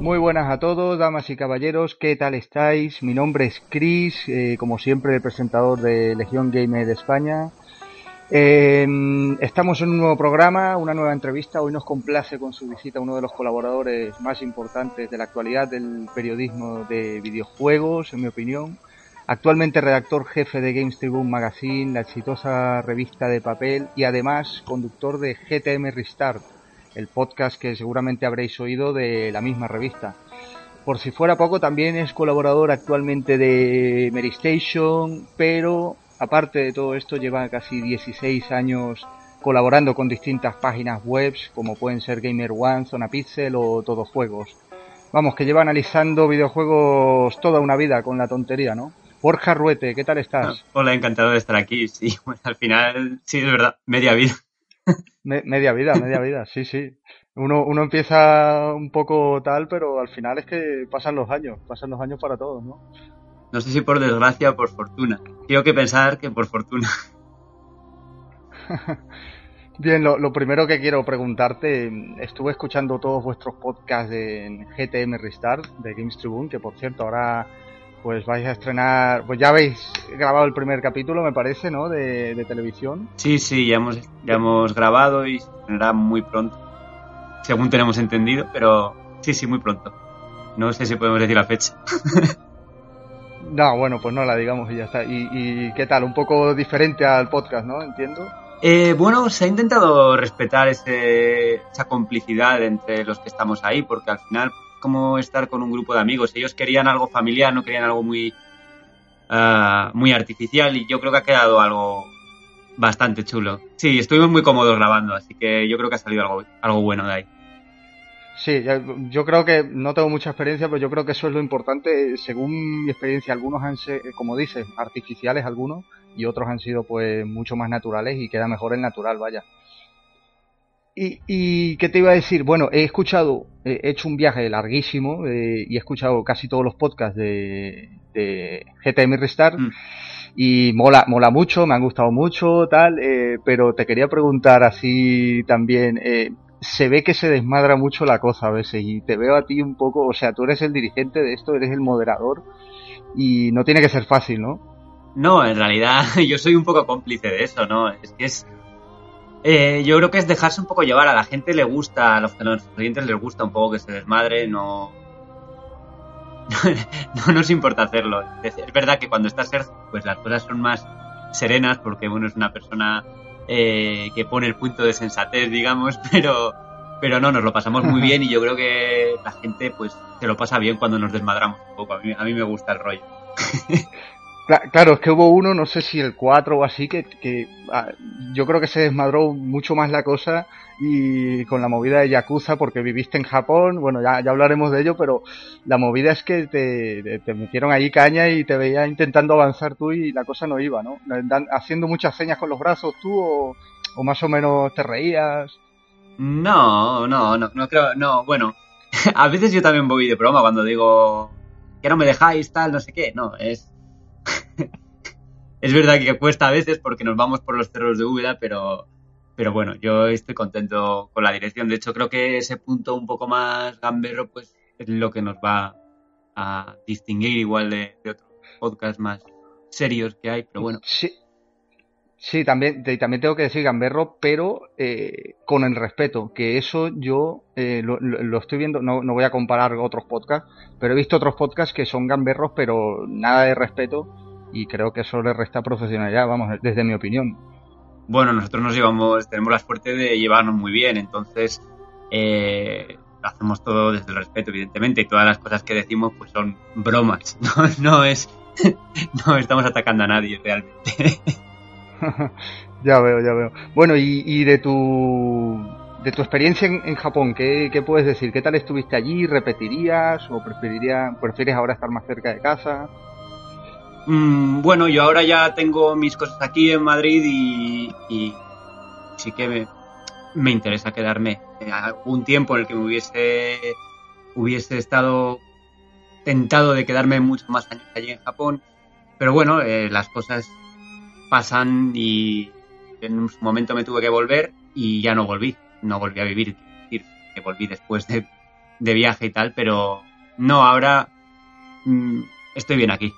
Muy buenas a todos, damas y caballeros, ¿qué tal estáis? Mi nombre es Chris, eh, como siempre el presentador de Legión Gamer de España. Eh, estamos en un nuevo programa, una nueva entrevista. Hoy nos complace con su visita uno de los colaboradores más importantes de la actualidad del periodismo de videojuegos, en mi opinión. Actualmente redactor jefe de Games Tribune Magazine, la exitosa revista de papel y además conductor de GTM Restart, el podcast que seguramente habréis oído de la misma revista. Por si fuera poco, también es colaborador actualmente de Mary Station, pero aparte de todo esto lleva casi 16 años colaborando con distintas páginas web como pueden ser Gamer One, Zona Pixel o Todo Juegos. Vamos, que lleva analizando videojuegos toda una vida con la tontería, ¿no? Borja Ruete, ¿qué tal estás? Hola, encantado de estar aquí. Sí, bueno, al final, sí, es verdad, media vida. Me- media vida, media vida, sí, sí. Uno, uno empieza un poco tal, pero al final es que pasan los años, pasan los años para todos, ¿no? No sé si por desgracia o por fortuna. Quiero que pensar que por fortuna. Bien, lo, lo primero que quiero preguntarte, estuve escuchando todos vuestros podcasts de en GTM Restart de Games Tribune, que por cierto ahora pues vais a estrenar, pues ya habéis grabado el primer capítulo, me parece, ¿no? De, de televisión. Sí, sí, ya hemos, ya hemos grabado y se estrenará muy pronto. Según tenemos entendido, pero sí, sí, muy pronto. No sé si podemos decir la fecha. No, bueno, pues no la digamos y ya está. ¿Y, y qué tal? Un poco diferente al podcast, ¿no? Entiendo. Eh, bueno, se ha intentado respetar ese, esa complicidad entre los que estamos ahí, porque al final, como estar con un grupo de amigos, ellos querían algo familiar, no querían algo muy, ah, muy artificial, y yo creo que ha quedado algo bastante chulo. Sí, estuvimos muy cómodos grabando, así que yo creo que ha salido algo, algo bueno de ahí. Sí, yo creo que no tengo mucha experiencia, pero yo creo que eso es lo importante. Según mi experiencia, algunos han sido, como dices, artificiales algunos y otros han sido pues mucho más naturales y queda mejor el natural, vaya. Y, y qué te iba a decir? Bueno, he escuchado, he hecho un viaje larguísimo eh, y he escuchado casi todos los podcasts de, de GTM Restart Mm. y mola, mola mucho, me han gustado mucho, tal, eh, pero te quería preguntar así también, eh, se ve que se desmadra mucho la cosa a veces y te veo a ti un poco, o sea, tú eres el dirigente de esto, eres el moderador y no tiene que ser fácil, ¿no? No, en realidad yo soy un poco cómplice de eso, ¿no? Es que es... eh, yo creo que es dejarse un poco llevar. A la gente le gusta, a los, a los clientes les gusta un poco que se desmadre, no... no nos importa hacerlo. Es, verdad que cuando está Sergio, pues las cosas son más serenas porque, bueno, es una persona eh, que pone el punto de sensatez, digamos, pero... Pero no, nos lo pasamos muy bien y yo creo que la gente pues se lo pasa bien cuando nos desmadramos un poco. A mí, a mí me gusta el rollo. Cla- Claro, es que hubo uno, no sé si el 4 o así, que, que ah, yo creo que se desmadró mucho más la cosa y con la movida de Yakuza, porque viviste en Japón, bueno, ya, ya hablaremos de ello, pero la movida es que te, te- metieron ahí caña y te veía intentando avanzar tú y la cosa no iba, ¿no? Haciendo muchas señas con los brazos tú o, o más o menos te reías. No, no, no, no creo, no, bueno, a veces yo también voy de broma cuando digo que no me dejáis, tal, no sé qué, no, es... es verdad que cuesta a veces porque nos vamos por los cerros de Úbeda, pero, pero bueno, yo estoy contento con la dirección, de hecho creo que ese punto un poco más gamberro, pues es lo que nos va a distinguir igual de, otros podcasts más serios que hay, pero bueno, Sí, sí, también, te- también tengo que decir gamberro, pero eh, con el respeto, que eso yo eh, lo, lo- lo estoy viendo, no, no voy a comparar otros podcasts, pero he visto otros podcasts que son gamberros, pero nada de respeto, y creo que eso le resta profesionalidad, vamos, desde mi opinión. bueno, nosotros nos llevamos, tenemos la suerte de llevarnos muy bien, entonces eh, hacemos todo desde el respeto, evidentemente, y todas las cosas que decimos pues son bromas, no, no es, no estamos atacando a nadie realmente. ya veo, ya veo. Bueno, y, y de tu de tu experiencia en, en Japón, ¿qué, ¿qué puedes decir? ¿Qué tal estuviste allí? ¿Repetirías o preferiría, prefieres ahora estar más cerca de casa? Mm, bueno, yo ahora ya tengo mis cosas aquí en Madrid y, sí que me, me interesa quedarme eh, algún tiempo en el que me hubiese, hubiese estado tentado de quedarme muchos más años allí en Japón. Pero bueno, eh, las cosas pasan y en un momento me tuve que volver y ya no volví. No volví a vivir. que volví después de, de viaje y tal, pero no, ahora mm, estoy bien aquí.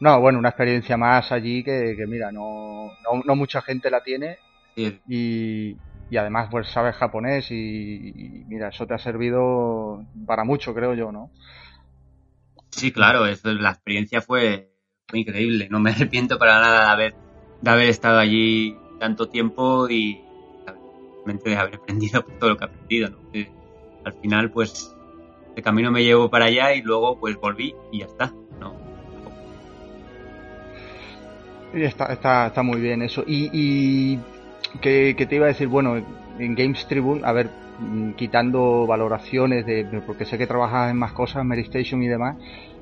No, bueno, una experiencia más allí que, que mira, no, no, no, mucha gente la tiene Sí, y, y además pues sabes japonés y, y mira, eso te ha servido para mucho, creo yo, ¿no? sí, claro, eso, la experiencia fue, fue increíble. No me arrepiento para nada de haber, de haber estado allí tanto tiempo y de haber aprendido todo lo que he aprendido. ¿no? Que al final, pues, de camino me llevo para allá y luego pues volví y ya está. Está, está, está muy bien eso. Y, y que, te iba a decir, bueno, en Games Tribune, a ver, mm, quitando valoraciones de, porque sé que trabajas en más cosas, Mary Station y demás,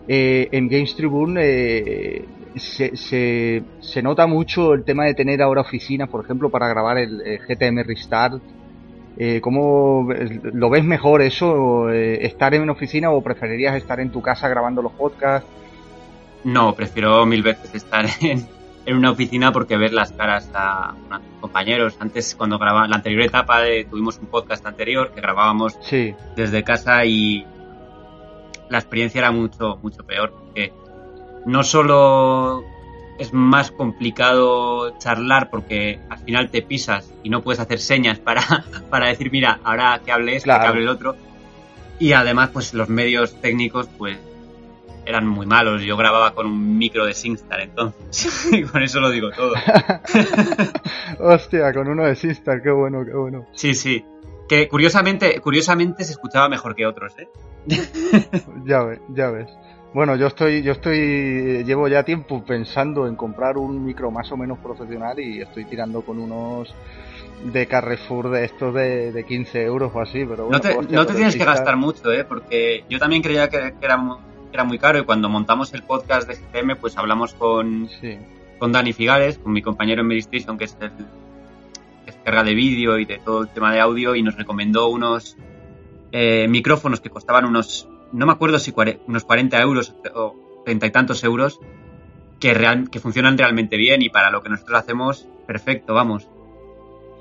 eh, en Games Tribune eh, se, se, nota mucho el tema de tener ahora oficinas, por ejemplo, para grabar el, eh, GTM Restart. Eh, ¿Cómo lo ves mejor eso, eh, estar en una oficina o preferirías estar en tu casa grabando los podcasts? No, prefiero mil veces estar en, en una oficina porque ver las caras a, a compañeros. Antes, cuando grababa la anterior etapa, de- tuvimos un podcast anterior que grabábamos Sí, desde casa y la experiencia era mucho, mucho peor porque no solo es más complicado charlar porque al final te pisas y no puedes hacer señas para, para decir, mira, ahora que hable este, Claro. que hable el otro. Y además, pues los medios técnicos, pues eran muy malos. Yo grababa con un micro de SingStar entonces. y con eso lo digo todo. hostia, con uno de Sistar, qué bueno, qué bueno. Sí, sí. Que curiosamente, curiosamente se escuchaba mejor que otros, ¿eh? Ya ves, ya ves. Bueno, yo estoy, yo estoy, llevo ya tiempo pensando en comprar un micro más o menos profesional y estoy tirando con unos de Carrefour de estos de, de 15 euros o así, pero bueno, No te, no te tienes que gastar mucho, ¿eh? Porque yo también creía que, que era, mu- que era muy caro y cuando montamos el podcast de GTM, pues hablamos con, Sí, con Dani Figares, con mi compañero en Medistation, que es el que se encarga de vídeo y de todo el tema de audio, y nos recomendó unos eh, micrófonos que costaban unos, no me acuerdo si cuare- unos 40 euros o 30 y tantos euros, que, real, que funcionan realmente bien y para lo que nosotros hacemos, perfecto, vamos.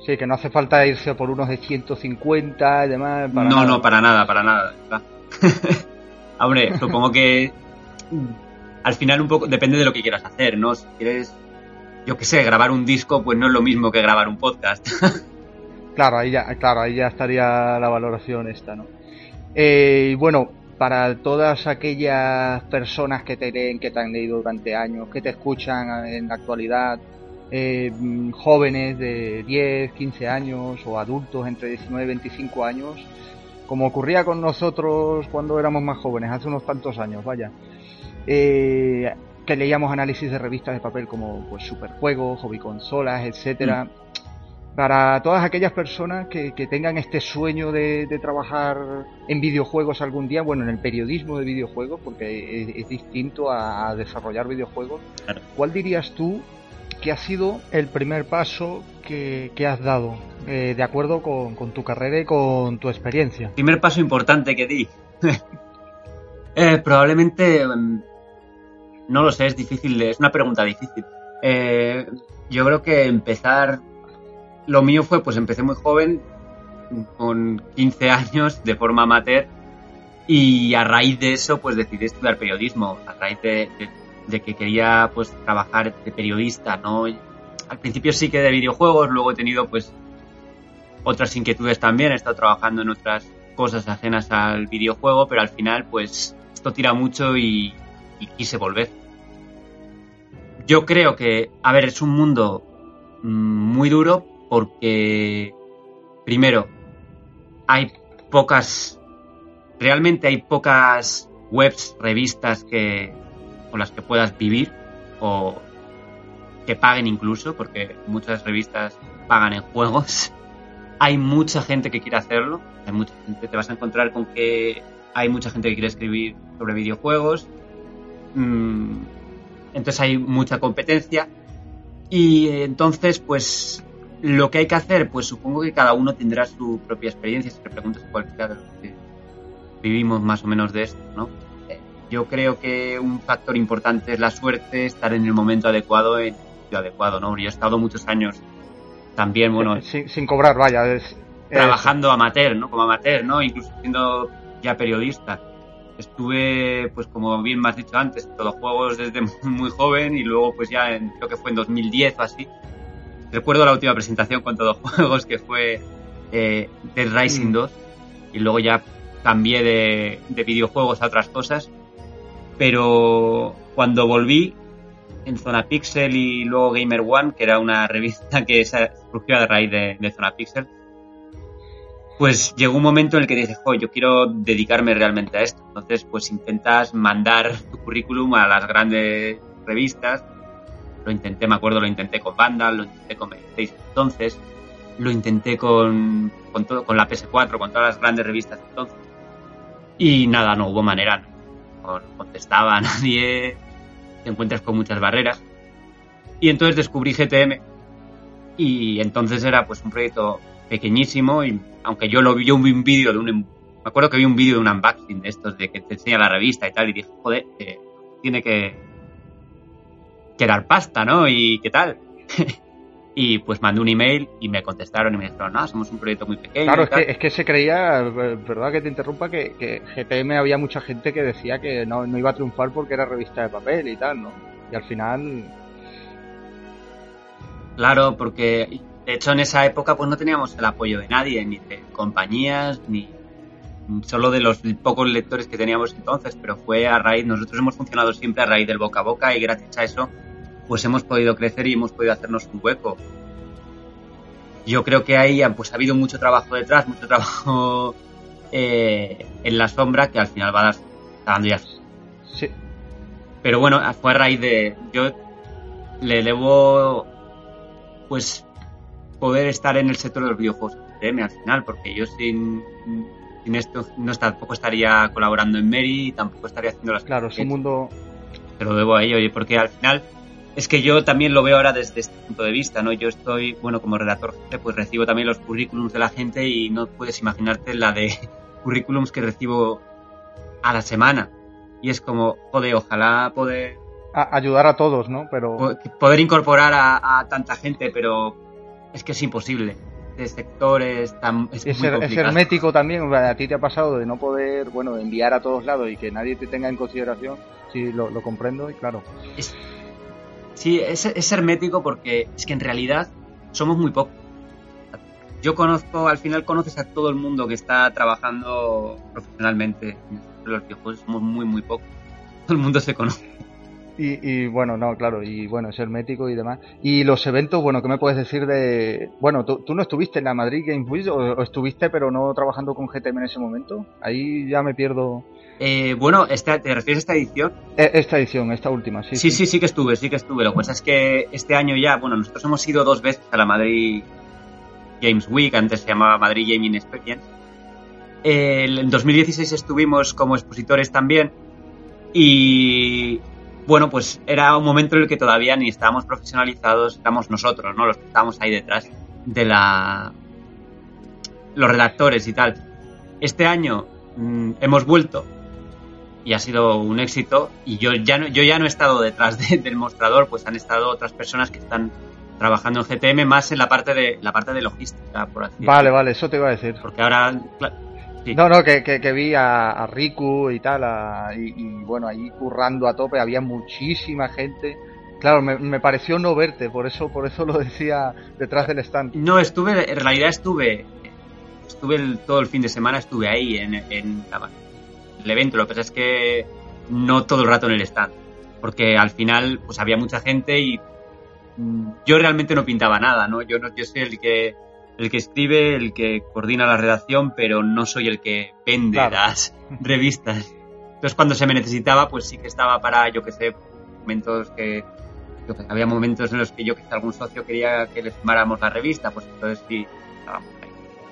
sí, que no hace falta irse por unos de 150 y demás. para no, nada. no, para nada, para nada. Hombre, supongo que al final un poco depende de lo que quieras hacer, ¿no? Si quieres, yo qué sé, grabar un disco, pues no es lo mismo que grabar un podcast. Claro, ahí ya, claro, ahí ya estaría la valoración esta, ¿no? Eh, bueno, para todas aquellas personas que te leen, que te han leído durante años, que te escuchan en la actualidad, eh, jóvenes de 10, 15 años o adultos entre 19 y 25 años, como ocurría con nosotros cuando éramos más jóvenes, hace unos tantos años, vaya, eh, que leíamos análisis de revistas de papel como pues Superjuegos, Hobby Consolas, etcétera. Para todas aquellas personas que, que tengan este sueño de, de trabajar en videojuegos algún día, bueno, en el periodismo de videojuegos, porque es, es distinto a, a desarrollar videojuegos, Claro. ¿cuál dirías tú que ha sido el primer paso que, que has dado, eh, de acuerdo con, con tu carrera y con tu experiencia? Primer paso importante que di. Eh, probablemente, mm, no lo sé, es difícil, es una pregunta difícil. Eh, yo creo que empezar, lo mío fue, pues empecé muy joven, con 15 años, de forma amateur, y a raíz de eso, pues decidí estudiar periodismo, a raíz de- de que quería, pues, trabajar de periodista, ¿no? Al principio sí que de videojuegos, luego he tenido, pues, otras inquietudes también, he estado trabajando en otras cosas ajenas al videojuego, pero al final, pues, esto tira mucho y, y quise volver. Yo creo que, a ver, es un mundo mm, muy duro porque, primero, hay pocas, realmente hay pocas webs, revistas que con las que puedas vivir o que paguen incluso, porque muchas revistas pagan en juegos. Hay mucha gente que quiere hacerlo, hay mucha gente, te vas a encontrar con que hay mucha gente que quiere escribir sobre videojuegos. Mm, entonces hay mucha competencia y entonces pues lo que hay que hacer pues supongo que cada uno tendrá su propia experiencia si le preguntas a cualquiera de los que vivimos más o menos de esto no yo creo que un factor importante es la suerte estar en el momento adecuado en el sitio adecuado no yo he estado muchos años también bueno Eh, sin, sin cobrar, vaya, es, trabajando amateur, ¿no? Como amateur, ¿no? Incluso siendo ya periodista. Estuve, pues como bien me has dicho antes, en todos juegos desde muy joven y luego pues ya en, creo que fue en 2010 o así. Recuerdo la última presentación con todos juegos que fue eh, Dead Rising 2 mm. y luego ya cambié de, de videojuegos a otras cosas. Pero cuando volví en Zona Pixel y luego Gamer One, que era una revista que surgió a raíz de, de Zona Pixel, pues llegó un momento en el que dije, jo, yo quiero dedicarme realmente a esto. Entonces, pues intentas mandar tu currículum a las grandes revistas. Lo intenté, me acuerdo, lo intenté con Vandal, lo intenté con PlayStation entonces, lo intenté con, con, todo, con la PS4, con todas las grandes revistas entonces. Y nada, no hubo manera. Contestaba a nadie, te encuentras con muchas barreras. Y entonces descubrí GTM. Y entonces era pues un proyecto pequeñísimo y aunque yo lo vi un vídeo de un me acuerdo que vi un vídeo de un unboxing de estos de que te enseña la revista y tal y dije joder tiene que que dar pasta no y qué tal y pues mandé un email y me contestaron y me dijeron no somos un proyecto muy pequeño claro es que, es que se creía verdad que te interrumpa que, que, GTM había mucha gente que decía que no, no iba a triunfar porque era revista de papel y tal no y al final claro porque de hecho, en esa época pues no teníamos el apoyo de nadie, ni de compañías, ni solo de los pocos lectores que teníamos entonces, pero fue a raíz, nosotros hemos funcionado siempre a raíz del boca a boca y gracias a eso pues hemos podido crecer y hemos podido hacernos un hueco. Yo creo que ahí pues ha habido mucho trabajo detrás, mucho trabajo eh, en la sombra que al final va a dar, dando ya. Sí. Pero bueno, fue a raíz de, yo le debo pues poder estar en el sector de los videojuegos al final, porque yo sin, sin esto no tampoco estaría colaborando en Mary, tampoco estaría haciendo las. Claro, es un mundo. Te lo debo a ello, porque al final es que yo también lo veo ahora desde este punto de vista, ¿no? Yo estoy, bueno, como redactor pues recibo también los currículums de la gente y no puedes imaginarte la de currículums que recibo a la semana. Y es como, joder, ojalá poder... ayudar a todos, ¿no? Pero... Poder incorporar a, a tanta gente, pero es que es imposible. De sectores tan. Es, hermético también. A ti te ha pasado de no poder, bueno, enviar a todos lados y que nadie te tenga en consideración. Sí, lo, comprendo y claro. Sí, es, hermético porque es que en realidad somos muy pocos. Yo conozco, al final conoces a todo el mundo que está trabajando profesionalmente en los videojuegos. Somos muy, muy pocos. Todo el mundo se conoce. Y, bueno, no, claro, y bueno, es hermético y demás. Y los eventos, bueno, ¿qué me puedes decir de...? Bueno, ¿tú, no estuviste en la Madrid Games Week o, estuviste pero no trabajando con GTM en ese momento? Ahí ya me pierdo... Eh, bueno, esta, ¿te refieres a esta edición? E, esta edición, esta última, sí, sí. Sí, sí, que estuve, sí que estuve. Lo que pasa es que este año ya, bueno, nosotros hemos ido dos veces a la Madrid Games Week, antes se llamaba Madrid Gaming Experience. en 2016 estuvimos como expositores también y bueno, pues era un momento en el que todavía ni estábamos profesionalizados, estamos nosotros, ¿no? Los que estábamos ahí detrás de la... los redactores y tal. Este año mm, hemos vuelto y ha sido un éxito y yo ya no, yo ya no he estado detrás del mostrador, pues han estado otras personas que están trabajando en GTM más en la parte de la parte de logística, por así Vale, vale, eso te iba a decir. Porque ahora no, no, que, que, vi a, Riku y tal, y, bueno, ahí currando a tope, había muchísima gente. Claro, me, pareció no verte, por eso, por eso lo decía detrás del stand. No, estuve, en realidad estuve, estuve todo el fin de semana, estuve ahí en, en el evento. Lo que pasa es que no todo el rato en el stand, porque al final, pues había mucha gente y mm, yo realmente no pintaba nada, ¿no? Yo no, yo soy el que el que escribe, el que coordina la redacción, pero no soy el que vende las revistas. Entonces cuando se me necesitaba, pues sí que estaba para, yo que sé, momentos que, había momentos en los que yo que algún socio quería que le firmáramos la revista, pues entonces sí, estábamos ahí.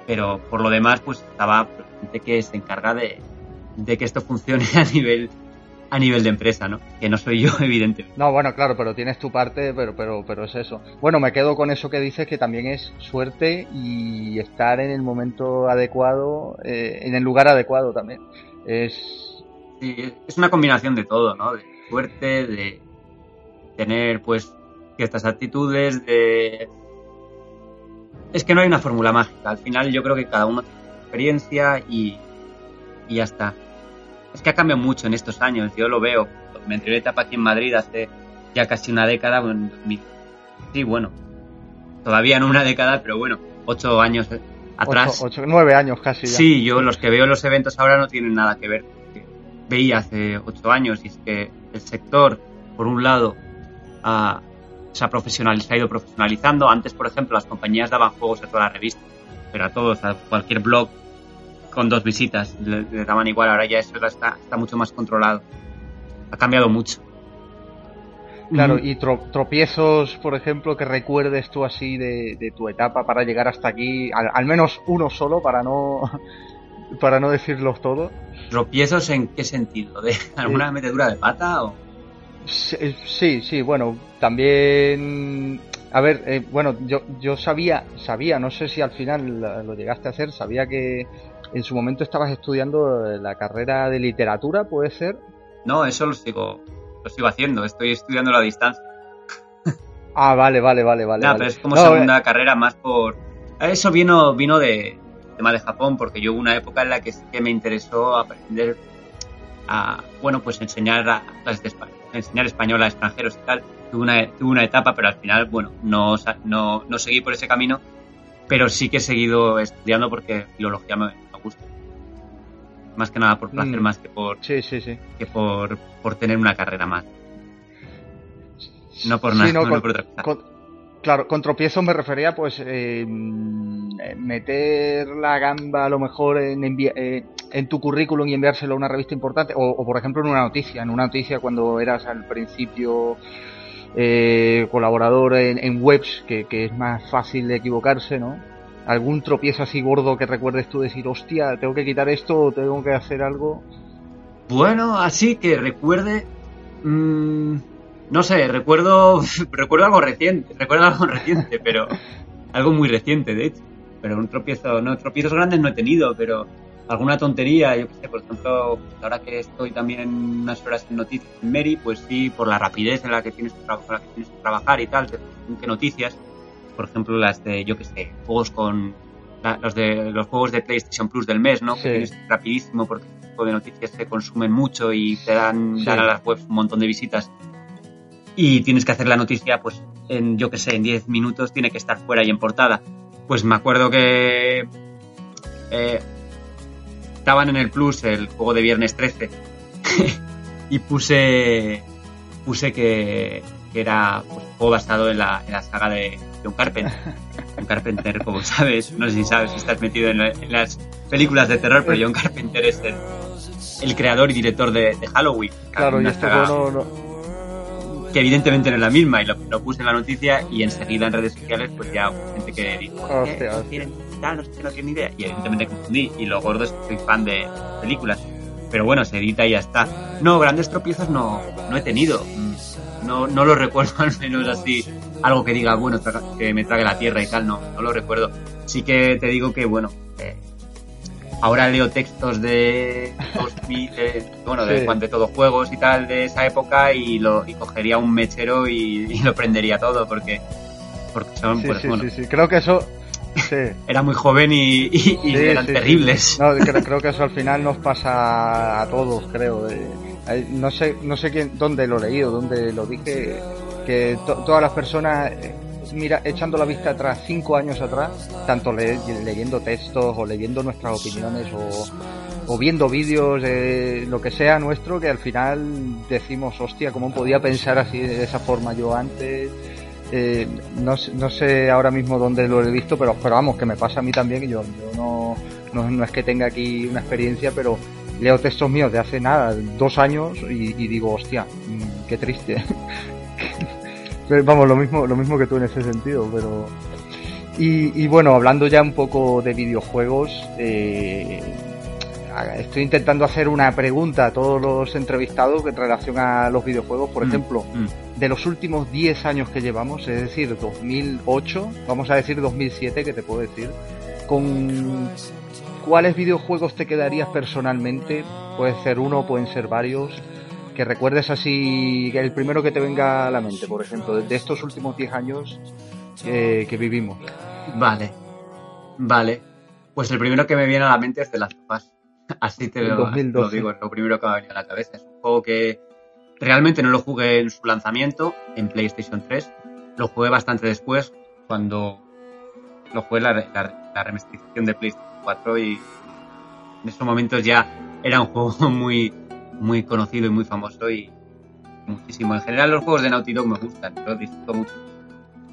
Pero por lo demás, pues estaba gente que se encarga de, de que esto funcione a nivel a nivel de empresa, ¿no? Que no soy yo, evidentemente. No, bueno, claro, pero tienes tu parte, pero, pero, pero es eso. Bueno, me quedo con eso que dices, que también es suerte y estar en el momento adecuado, eh, en el lugar adecuado también. Es... Sí, es una combinación de todo, ¿no? De suerte, de tener, pues, ciertas actitudes, de es que no hay una fórmula mágica. Al final yo creo que cada uno tiene su experiencia y, y ya está. Es que ha cambiado mucho en estos años, yo lo veo. Me entré etapa aquí en Madrid hace ya casi una década, en 2000. Sí, bueno, todavía no una década, pero bueno, ocho años atrás. Ocho, nueve años casi. Ya. Sí, yo los que veo en los eventos ahora no tienen nada que ver. Veía hace ocho años y es que el sector, por un lado, ha, se, ha profesional, se ha ido profesionalizando. Antes, por ejemplo, las compañías daban juegos a toda la revista, pero a todos, a cualquier blog con dos visitas le, le daban igual. Ahora ya eso está, está mucho más controlado. Ha cambiado mucho. Claro, y tro tropiezos, por ejemplo, que recuerdes tú así de, de tu etapa para llegar hasta aquí, al, al, menos uno solo para no para no decirlos todos. ¿Tropiezos en qué sentido? ¿De alguna sí. metedura de pata o...? Sí, sí, bueno, también... A ver, eh, bueno, yo, yo sabía, sabía, no sé si al final lo llegaste a hacer, sabía que en su momento estabas estudiando la carrera de literatura, ¿puede ser? No, eso lo sigo, lo sigo haciendo, estoy estudiando a la distancia. Ah, vale, vale, vale, vale. No, vale. pero es como no, segunda eh, carrera más por... Eso vino, vino de tema de Japón, porque yo hubo una época en la que, que me interesó aprender a, bueno, pues enseñar a, clases de español, enseñar español a extranjeros y tal. Tuve una, tuve una etapa, pero al final, bueno, no, no, no seguí por ese camino, pero sí que he seguido estudiando porque filología me, me gusta. Más que nada por placer, Mm. más que por, Sí, sí, sí. que por, por tener una carrera más. No por nada, no, no, con- por otra cosa. Con- claro, con tropiezos me refería pues eh, mm, meter la gamba a lo mejor eh, en tu currículum y enviárselo a una revista importante o, por ejemplo en una noticia, en una noticia cuando eras al principio eh, colaborador en, webs que, que es más fácil de equivocarse, ¿no? Algún tropiezo así gordo que recuerdes tú decir, hostia, tengo que quitar esto o tengo que hacer algo. Bueno, así que recuerde. mm, no sé, recuerdo. Recuerdo algo reciente. Recuerdo algo reciente, pero. Algo muy reciente, de hecho. Pero un tropiezo. No, tropiezos grandes no he tenido, pero. Alguna tontería, yo qué sé, por ejemplo, ahora que estoy también unas horas en noticias en Mary, pues sí, por la rapidez en la que tienes que, tra- con la que, tienes que trabajar y tal, según qué noticias, por ejemplo, las de, yo qué sé, juegos con. la- los de los juegos de PlayStation Plus del mes, ¿no? Sí. Que tienes rapidísimo porque este tipo de noticias se consumen mucho y te dan, Sí. dan a las webs un montón de visitas. Y tienes que hacer la noticia, pues, en, yo qué sé, en 10 minutos tiene que estar fuera y en portada. Pues me acuerdo que eh, estaban en el Plus el juego de Viernes 13 y puse puse que, que era pues, un juego basado en la, en la saga de John Carpenter. John Carpenter, como sabes, no sé si sabes si estás metido en, la- en las películas de terror, pero John Carpenter es el, el creador y director de, de Halloween. Claro, y saga no, no, que evidentemente no es la misma y lo, lo puse en la noticia y enseguida en redes sociales pues ya hubo gente que dijo. "Eh, no tienen tal, no tienen idea y evidentemente confundí y lo gordo es que soy fan de películas. Pero bueno se edita y ya está. No grandes tropiezos no, no he tenido. Mm, no, no lo recuerdo al menos así algo que diga bueno que me trague la tierra y tal no, no lo recuerdo. Sí que te digo que bueno eh, ahora leo textos de 2000, de, bueno, de, Sí. cuan- de todos juegos y tal de esa época y lo y cogería un mechero y, y lo prendería todo porque porque son Sí, pues sí, bueno sí, sí. Creo que eso. Sí. era muy joven y, y- y Sí, eran terribles No, creo, creo que eso al final nos pasa a todos, creo. Eh, no sé, no sé quién, dónde lo he leído, dónde lo dije, que to- todas las personas, eh, mira, echando la vista atrás, cinco años atrás, tanto le- leyendo textos o leyendo nuestras opiniones o, viendo vídeos de lo que sea nuestro, que al final decimos, hostia, ¿cómo podía pensar así de esa forma yo antes? Eh, no, no sé ahora mismo dónde lo he visto, pero, pero vamos, que me pasa a mí también. y Yo, yo no, no, es que tenga aquí una experiencia, pero leo textos míos de hace nada, dos años, y, y digo, hostia, mm, qué triste. Vamos, lo mismo, lo mismo que tú en ese sentido, pero. Y, y bueno, hablando ya un poco de videojuegos, eh, estoy intentando hacer una pregunta a todos los entrevistados en relación a los videojuegos. Por Mm, ejemplo, mm. de los últimos 10 años que llevamos, es decir, 2008, vamos a decir 2007, que te puedo decir, con cuáles videojuegos te quedarías personalmente, puede ser uno, pueden ser varios, que recuerdes así, el primero que te venga a la mente, por ejemplo, de estos últimos 10 años eh, que vivimos. Vale. Vale. Pues el primero que me viene a la mente es Last of Us. Así te lo, 2012. lo digo, es lo primero que me ha venido a la cabeza. Es un juego que realmente no lo jugué en su lanzamiento, en PlayStation 3. Lo jugué bastante después, cuando lo jugué la, la, la remasterización de PlayStation 4 y en esos momentos ya era un juego muy, muy conocido y muy famoso y muchísimo. En general los juegos de Naughty Dog me gustan, los disfruto mucho.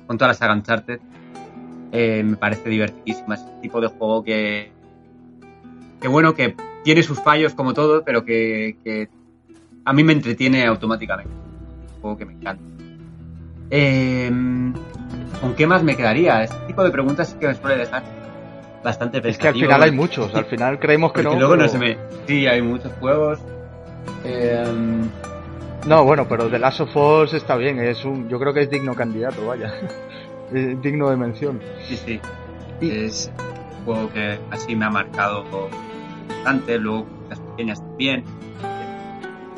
Con toda la saga Uncharted eh, me parece divertidísima. Es el tipo de juego que, que bueno, que tiene sus fallos como todo, pero que, que a mí me entretiene automáticamente. Es un juego que me encanta. Eh, ¿Con qué más me quedaría? Este tipo de preguntas sí que me suele dejar bastante Es que al pensativo. final hay muchos, al final creemos que no. luego no se me... Sí, hay muchos juegos. Eh, No, bueno, pero The Last of Us está bien, es un, yo creo que es digno candidato, vaya. Es digno de mención. sí, sí. Y- Es un juego que así me ha marcado bastante. Luego las pequeñas también.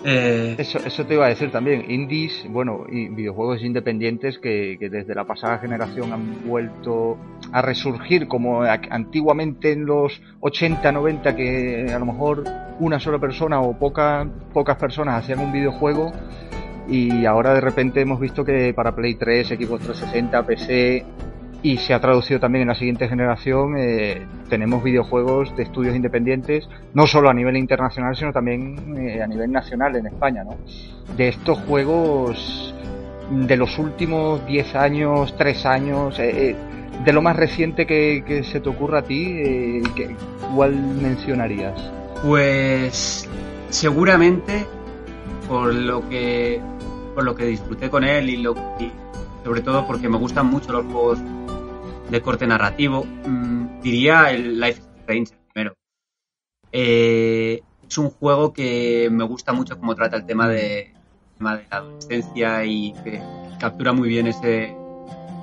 Eh, Eso, eso te iba a decir también, indies, bueno, y videojuegos independientes que, que desde la pasada generación han vuelto a resurgir como antiguamente en los 80, 90 que a lo mejor una sola persona o poca, pocas personas hacían un videojuego y ahora de repente hemos visto que para Play 3, Xbox 360, PC y se ha traducido también en la siguiente generación, eh, tenemos videojuegos de estudios independientes, no solo a nivel internacional, sino también eh, a nivel nacional en España, ¿no? De estos juegos de los últimos 10 años, 3 años, eh, de lo más reciente que, se te ocurra a ti, ¿cuál mencionarías? Pues seguramente por lo que por lo que disfruté con él y, lo, y sobre todo porque me gustan mucho los juegos de corte narrativo, mm, diría el Life is Strange primero. Eh, es un juego que me gusta mucho cómo trata el tema de, tema de la adolescencia y que captura muy bien ese,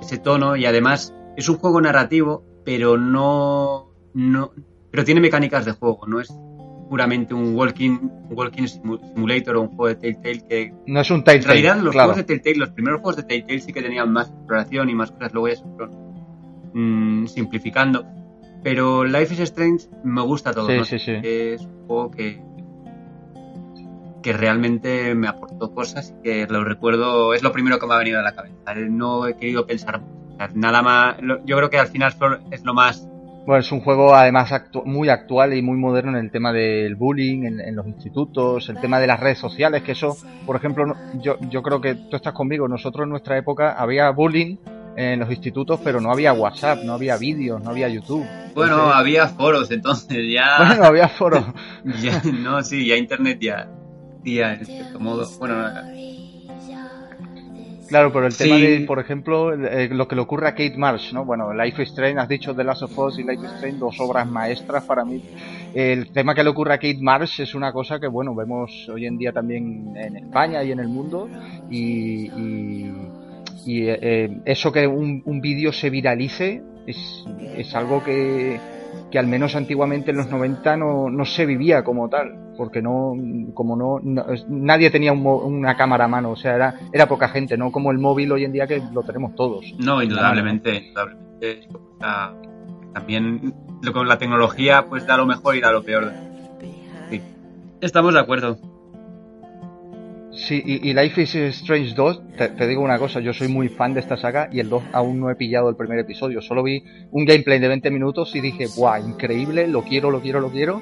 ese tono y además es un juego narrativo pero no, no pero tiene mecánicas de juego, no es puramente un walking, un walking simu- simulator o un juego de Telltale que No es un en Telltale, realidad los claro. juegos de Telltale, los primeros juegos de Telltale sí que tenían más exploración y más cosas, luego ya se fueron mm, simplificando. Pero Life is Strange me gusta todo, Sí, ¿no? sí, sí. Es un juego que que realmente me aportó cosas y que lo recuerdo, es lo primero que me ha venido a la cabeza. No he querido pensar nada más, yo creo que al final es lo más Bueno, es un juego además actu- muy actual y muy moderno en el tema del bullying, en, en los institutos, el tema de las redes sociales, que eso, por ejemplo, yo, yo creo que tú estás conmigo, nosotros en nuestra época había bullying en los institutos, pero no había WhatsApp, no había vídeos, no había YouTube. Bueno, Entonces, había foros, entonces ya. bueno, había foros. ya no, sí, ya internet ya. Ya, en cierto modo. Bueno, Claro, pero el tema Sí. de, por ejemplo, eh, lo que le ocurre a Kate Marsh, ¿no? Bueno, Life is Strange, has dicho The Last of Us y Life is Strange, dos obras maestras para mí. El tema que le ocurre a Kate Marsh es una cosa que, bueno, vemos hoy en día también en España y en el mundo. Y, y, y, eh, eh, eso que un, un vídeo se viralice es, es algo que, que al menos antiguamente en los 90 no, no se vivía como tal, porque no, como no, nadie tenía un una cámara a mano, o sea, era, era poca gente, no como el móvil hoy en día que lo tenemos todos. no, indudablemente, indudablemente. cosa- también la tecnología pues da lo mejor y da lo peor. Sí. Estamos de acuerdo. Sí, y, y Life is Strange 2, te, digo una cosa, yo soy muy fan de esta saga y el 2 aún no he pillado el primer episodio, solo vi un gameplay de 20 minutos y dije, ¡buah, increíble, lo quiero, lo quiero, lo quiero!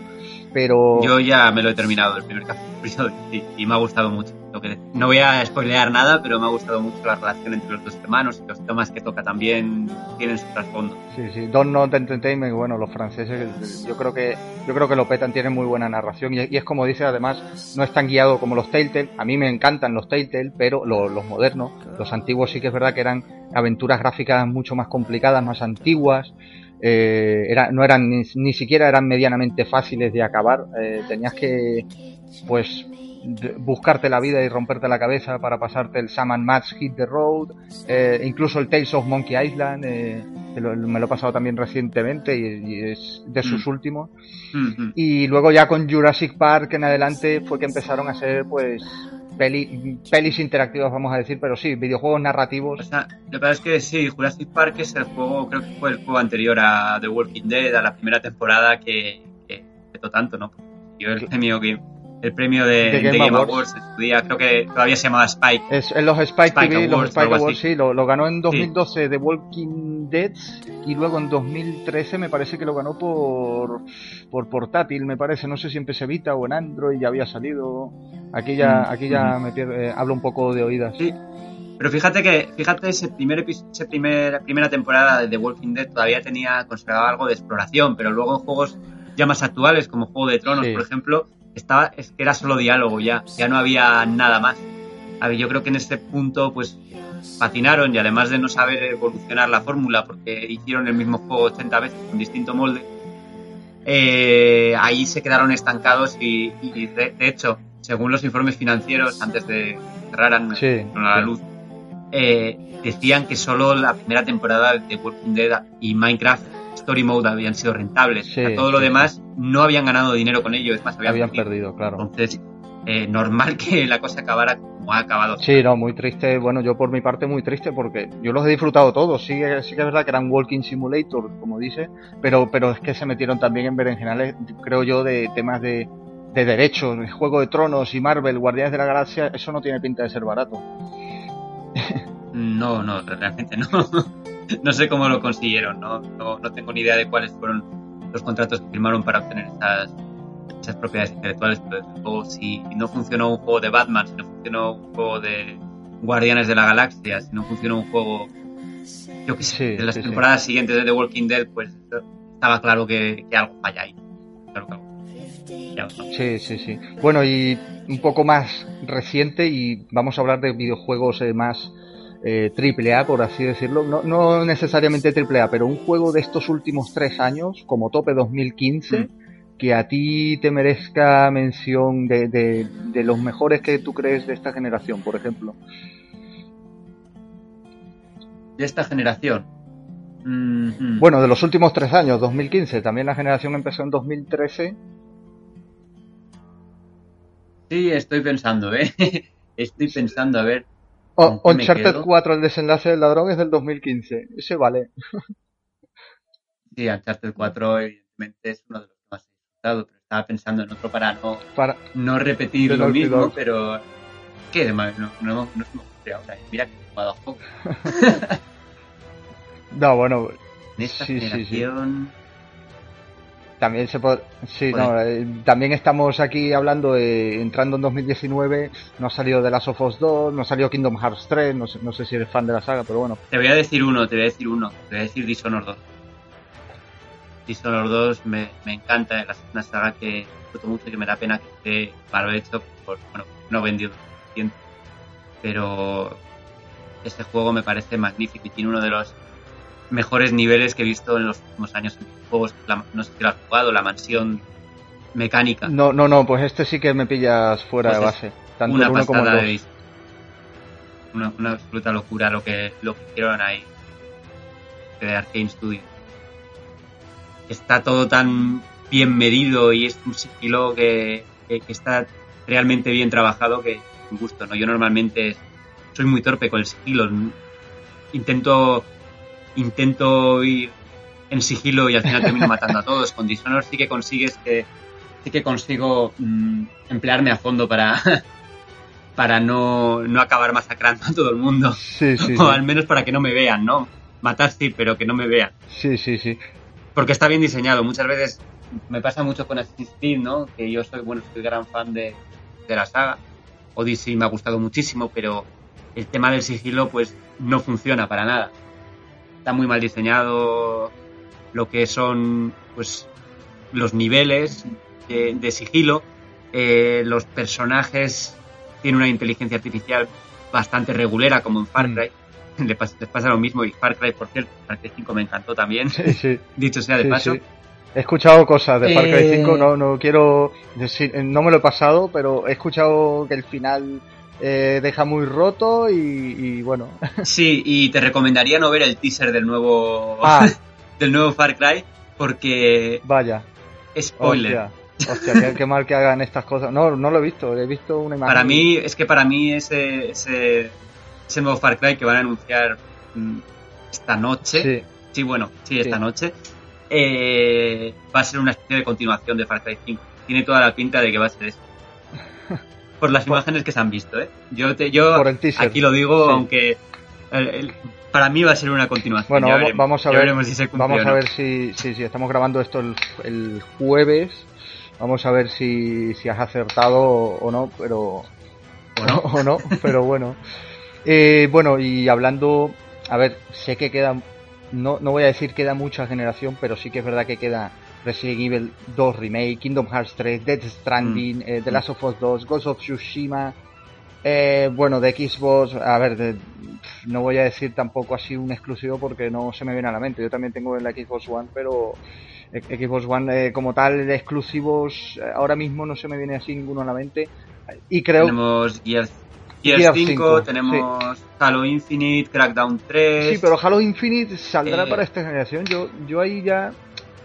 Pero... Yo ya me lo he terminado el primer episodio sí, y me ha gustado mucho. No voy a spoilear nada, pero me ha gustado mucho la relación entre los dos hermanos y los temas que toca también tienen su trasfondo. Sí, sí, Don't Not Entertainment, bueno, los franceses, yo creo que yo creo que lo petan, tienen muy buena narración y, es como dice, además, no es tan guiado como los Telltale. A mí me encantan los Telltale, pero lo- los modernos, los antiguos sí que es verdad que eran aventuras gráficas mucho más complicadas, más antiguas. eh, era, no eran ni, siquiera eran medianamente fáciles de acabar. eh, tenías que, pues, buscarte la vida y romperte la cabeza para pasarte el Sam and Max Hit the Road, eh, incluso el Tales of Monkey Island, eh, que lo- me lo he pasado también recientemente y, y es de sus Mm. últimos. Mm, mm. Y luego ya con Jurassic Park en adelante fue que empezaron a ser pues peli, pelis interactivas, vamos a decir, pero sí, videojuegos narrativos. O sea, lo que pasa es que sí, Jurassic Park es el juego, creo que fue el juego anterior a The Walking Dead, a la primera temporada que, que petó tanto, ¿no? Yo el premio que el premio de, De de Game Awards. Awards. en su día, creo que todavía se llamaba Spike. Es, en los Spike, Spike TV, los Spike. Awards, sí, lo, lo ganó en 2012 The Walking Dead y luego en 2013 me parece que lo ganó por, por portátil, me parece, no sé si en PS Vita o en Android ya había salido. Aquí ya, Mm, aquí ya ujú. me pierde- eh, hablo un poco de oídas. Sí. Pero fíjate que, fíjate, ese primer ese primer, primera temporada de The Walking Dead todavía tenía, conservaba algo de exploración, pero luego en juegos ya más actuales, como Juego de Tronos, Sí. por ejemplo, estaba, era solo diálogo ya, ya no había nada más. A ver, yo creo que en este punto, pues, patinaron y además de no saber evolucionar la fórmula, porque hicieron el mismo juego 80 veces con distinto molde, eh, ahí se quedaron estancados y, y de, de hecho, según los informes financieros, antes de cerraran Sí, con la sí. luz, eh, decían que solo la primera temporada de Walking Dead y Minecraft Story Mode habían sido rentables. Sí, O sea, todo lo demás no habían ganado dinero con ello, es más, habían, Habían perdido. perdido, claro. Entonces, eh, normal que la cosa acabara como ha acabado. Sí, no, muy triste. Bueno, yo por mi parte muy triste porque yo los he disfrutado todos. Sí, que- sí que es verdad que eran Walking Simulator, como dice, pero, pero es que se metieron también en berenjenales, creo yo, de temas de, de derechos. Juego de Tronos y Marvel, Guardianes de la Galaxia, eso no tiene pinta de ser barato. No, no, realmente no. no sé cómo lo consiguieron, ¿no? No, no tengo ni idea de cuáles fueron los contratos que firmaron para obtener esas, esas propiedades intelectuales, pero desde luego si no funcionó un juego de Batman, si no funcionó un juego de Guardianes de la Galaxia, si no funcionó un juego, yo qué sé, Sí, de las sí, sí. temporadas siguientes de The Walking Dead, pues estaba claro que, que algo falla ahí. Claro que algo. Ya, ¿no? Sí, sí, sí. Bueno, y un poco más reciente y vamos a hablar de videojuegos eh, más eh, triple A, por así decirlo. No, no necesariamente triple A, pero un juego de estos últimos tres años, como tope 2015, que a ti te merezca mención de, de, de los mejores que tú crees de esta generación, por ejemplo. De esta generación. Mm, mm. Bueno, de los últimos tres años, 2015. También la generación empezó en 2013. Sí, estoy pensando, ¿eh? Estoy pensando, a ver. Oh, ¿Con qué me Uncharted quedo? 4, el desenlace del ladrón, es del 2015. Ese vale. Sí, Uncharted 4 evidentemente es uno de los más he disfrutado, pero estaba pensando en otro para no, Para, no repetir lo mismo, Dog. pero... ¿Qué de mal? No, no, no ocurre ahora. Mira que he jugado a juegos. No, bueno, En esta Sí, sí, sí. También se puede... Sí, no, eh, también estamos aquí hablando, de, entrando en 2019, no ha salido The Last of Us 2, no ha salido Kingdom Hearts 3, no sé, no sé si eres fan de la saga, pero bueno. Te voy a decir uno, te voy a decir uno. Te voy a decir Dishonored 2. Dishonored 2 me, me encanta, es una saga que disfruto mucho y que me da pena que esté paro hecho por, bueno, no vendido. Pero ese juego me parece magnífico y tiene uno de los mejores niveles que he visto en los últimos años en juegos. La- no sé si lo has jugado, la mansión mecánica. No, no, no, pues este sí que me pillas fuera Pues de base. Tanto una el uno como el pasada 2. de una, una absoluta locura lo que lo que hicieron ahí de Arkane Studio está todo tan bien medido y es un sigilo que, que- que está realmente bien trabajado que un gusto no yo normalmente soy muy torpe con el sigilo intento intento ir en sigilo y al final termino matando a todos con Dishonored sí que consigues que sí que consigo mm, emplearme a fondo para para no, no acabar masacrando a todo el mundo Sí, sí, o sí. al menos para que no me vean no matar sí pero que no me vean Sí, sí, sí. porque está bien diseñado. Muchas veces me pasa mucho con Assassin's Creed, ¿no? Que yo soy, bueno, soy gran fan de, de la saga. Odyssey me ha gustado muchísimo, pero el tema del sigilo, pues, no funciona para nada. Está muy mal diseñado lo que son, pues, los niveles de, de sigilo. Eh, los personajes tienen una inteligencia artificial bastante regulera, como en Far Mm. Cry. Le pasa, les pasa lo mismo y Far Cry, por cierto, Far Cry 5 me encantó también Sí, sí. dicho sea de sí, paso. sí. He escuchado cosas de Far Cry Eh, 5, no, no quiero decir, no me lo he pasado, pero he escuchado que el final eh, deja muy roto y, y bueno. Sí, y te recomendaría no ver el teaser del nuevo Ah, del nuevo Far Cry porque vaya. spoiler. hostia. Hostia, qué, mal que hagan estas cosas. No, no lo he visto, he visto una imagen. Para mí, es que para mí ese, ese, ese nuevo Far Cry que van a anunciar mm, esta noche, sí, bueno, sí, esta noche, eh, va a ser una especie de continuación de Far Cry 5. Tiene toda la pinta de que va a ser eso. Por las imágenes que se han visto, ¿eh? Yo, te, yo aquí lo digo, aunque para mí va a ser una continuación. Bueno, vamos a ver, si vamos a ver si, si, estamos grabando esto el, jueves. Vamos a ver si, si has acertado o no, pero o no, pero bueno. Eh, bueno, y hablando, a ver, sé que queda, no, no voy a decir queda mucha generación, pero sí que es verdad que queda Resident Evil 2 Remake, Kingdom Hearts 3, Dead Stranding, mm. eh, The Last of Us 2, Ghost of Tsushima, eh, bueno, de Xbox, a ver, no voy a decir tampoco así un exclusivo porque no se me viene a la mente. Yo también tengo en la Xbox One, pero Xbox One eh, como tal de exclusivos ahora mismo no se me viene así ninguno a la mente. Y creo tenemos Gears, 5, tenemos Halo Infinite, Crackdown 3. Sí, pero Halo Infinite saldrá para esta generación. Yo yo ahí ya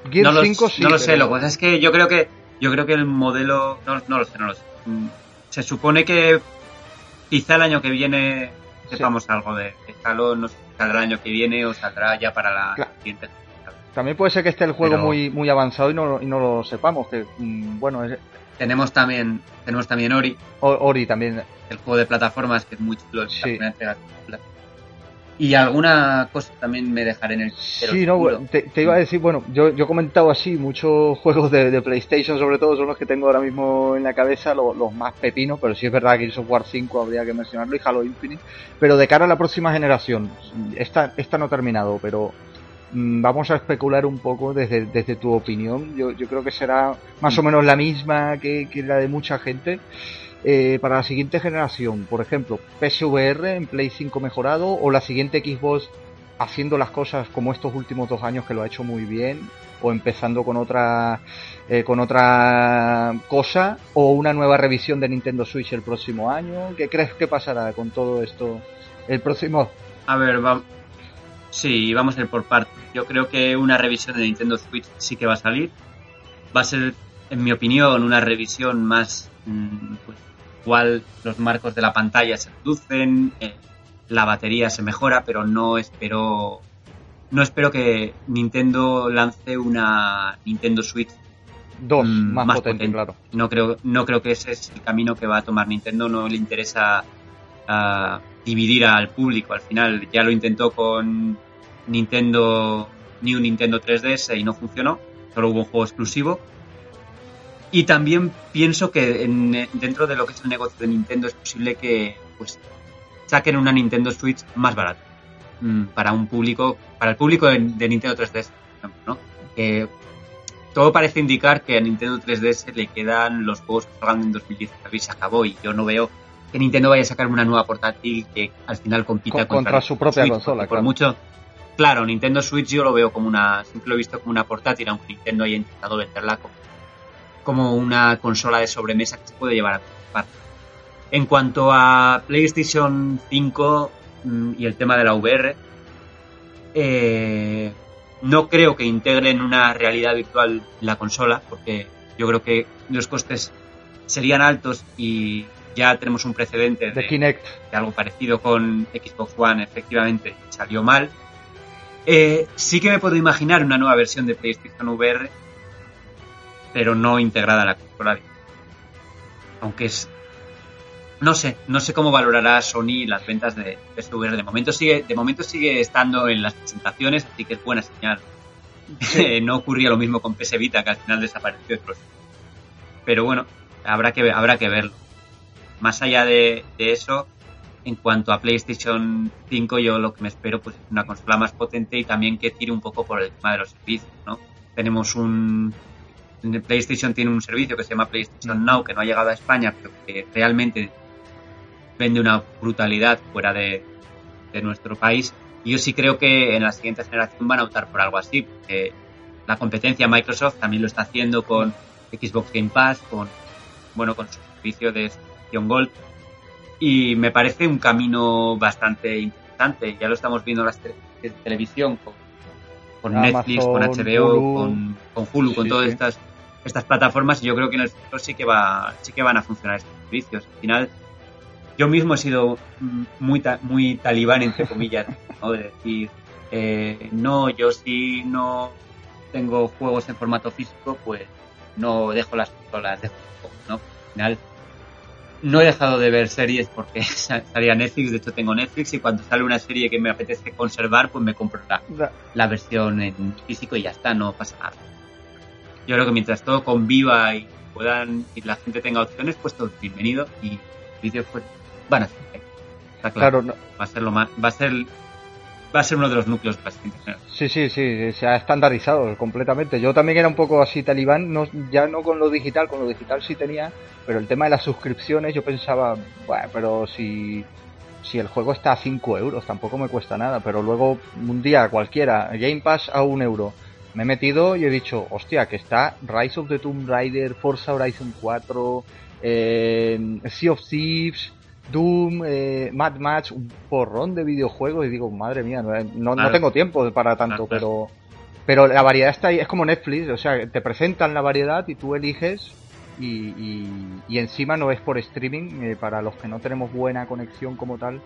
No 5 sí. No lo sé, lo que pasa es que yo creo que yo creo que el modelo no, no lo sé, no lo sé. Mm, se supone que quizá el año que viene sepamos algo de, Halo, no sé si saldrá el año que viene o saldrá ya para la siguiente. También puede ser que esté el juego muy muy avanzado y no, y no lo sepamos, que mm, bueno, tenemos también tenemos también Ori. Ori también. El juego de plataformas que es muy chulo, sí. Y alguna cosa también me dejaré en el Sí, no, te, iba a decir, bueno, yo, yo he comentado así, muchos juegos de, PlayStation sobre todo son los que tengo ahora mismo en la cabeza, los, más pepinos, pero sí es verdad que Gears War 5 habría que mencionarlo y Halo Infinite. Pero de cara a la próxima generación, esta, esta no ha terminado, pero mm, vamos a especular un poco desde, desde tu opinión. Yo, yo creo que será más o menos la misma que, que la de mucha gente. Eh, para la siguiente generación, por ejemplo, PSVR en Play 5 mejorado o la siguiente Xbox haciendo las cosas como estos últimos dos años que lo ha hecho muy bien o empezando con otra eh, con otra cosa o una nueva revisión de Nintendo Switch el próximo año. ¿qué crees que pasará con todo esto el próximo a ver va... sí vamos a ir por partes. Yo creo que una revisión de Nintendo Switch sí que va a salir. Va a ser en mi opinión una revisión más mm, pues, cual los marcos de la pantalla se reducen, eh, la batería se mejora, pero no espero no espero que Nintendo lance una Nintendo Switch 2 mm, más, potente, claro. No creo no creo que ese es el camino que va a tomar Nintendo, no le interesa ah, dividir al público, al final ya lo intentó con Nintendo New Nintendo 3DS y no funcionó, solo hubo un juego exclusivo y también pienso que dentro de lo que es el negocio de Nintendo es posible que pues saquen una Nintendo Switch más barata mm, para un público, para el público de, Nintendo 3DS, ¿no? todo parece indicar que a Nintendo 3DS le quedan los juegos que salgan en 2019 y se acabó y yo no veo que Nintendo vaya a sacar una nueva portátil que al final compita contra, su propia consola. Por mucho, claro, Nintendo Switch yo lo veo como una, siempre lo he visto como una portátil, aunque Nintendo haya intentado venderla como como una consola de sobremesa que se puede llevar a parte. En cuanto a PlayStation 5 mm, y el tema de la VR, eh, no creo que integren una realidad virtual la consola, porque yo creo que los costes serían altos y ya tenemos un precedente de, Kinect. de algo parecido con Xbox One, efectivamente salió mal. Eh, sí que me puedo imaginar una nueva versión de PlayStation VR pero no integrada en la consola. Aunque es. No sé, no sé cómo valorará Sony las ventas de PSVR. De momento sigue, de momento sigue estando en las presentaciones, así que es buena señal. no ocurría lo mismo con PS Vita, que al final desapareció Pero bueno, habrá que, habrá que verlo. Más allá de, eso, en cuanto a PlayStation 5, yo lo que me espero pues, es una consola más potente y también que tire un poco por el tema de los servicios. ¿no? Tenemos un, PlayStation tiene un servicio que se llama PlayStation Now, que no ha llegado a España, pero que realmente vende una brutalidad fuera de, nuestro país. Y yo sí creo que en la siguiente generación van a optar por algo así, porque la competencia Microsoft también lo está haciendo con Xbox Game Pass, con bueno, con su servicio de suscripción Gold. Y me parece un camino bastante interesante. Ya lo estamos viendo en las televisión con, Netflix, con HBO, con, Hulu, con todas estas estas plataformas y yo creo que en el futuro sí que va sí que van a funcionar estos servicios. Al final, yo mismo he sido muy, muy talibán, entre comillas, ¿no? de decir, eh, no, yo si no tengo juegos en formato físico, pues no dejo las consolas, dejo ¿no? Al final, no he dejado de ver series porque salía Netflix, de hecho tengo Netflix y cuando sale una serie que me apetece conservar, pues me compro la, la versión en físico y ya está, no pasa nada. Yo creo que mientras todo conviva y puedan y la gente tenga opciones, pues todo bienvenido y vídeos pues van a ser. Está claro. Va a ser lo más, va a ser va a ser uno de los núcleos Sí, sí, sí, se ha estandarizado completamente. Yo también era un poco así talibán, no, ya no con lo digital, con lo digital sí tenía, pero el tema de las suscripciones yo pensaba, bueno, pero si, si el juego está a 5 euros, tampoco me cuesta nada, pero luego un día cualquiera, Game Pass a un euro, me he metido y he dicho, hostia, que está Rise of the Tomb Raider, Forza Horizon 4, eh, Sea of Thieves, Doom, eh, Mad Max, un porrón de videojuegos y digo, madre mía, no, no, tengo tiempo para tanto, pero pero la variedad está ahí, es como Netflix, o sea, te presentan la variedad y tú eliges y, y, encima no es por streaming, eh, para los que no tenemos buena conexión como tal,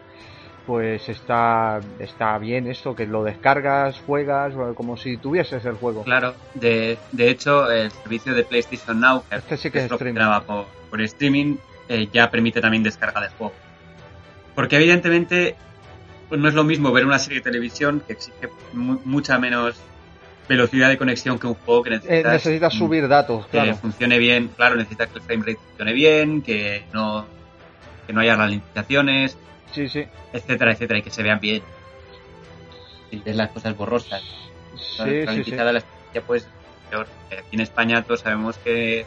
pues está, está bien eso, que lo descargas, juegas, como si tuvieses el juego. Claro, de, de hecho, el servicio de PlayStation Now, que, este sí que, es, streaming. por, por streaming, eh, ya permite también descarga de juego. Porque evidentemente pues no es lo mismo ver una serie de televisión que exige mucha menos velocidad de conexión que un juego que necesitas, eh, necesitas subir datos, que funcione bien, claro, necesitas que el frame rate funcione bien, que no, que no haya ralentizaciones, sí, sí. etcétera, etcétera, y que se vean bien. Y ves las cosas borrosas. Sí, sí, sí. la pues peor. Aquí en España todos sabemos que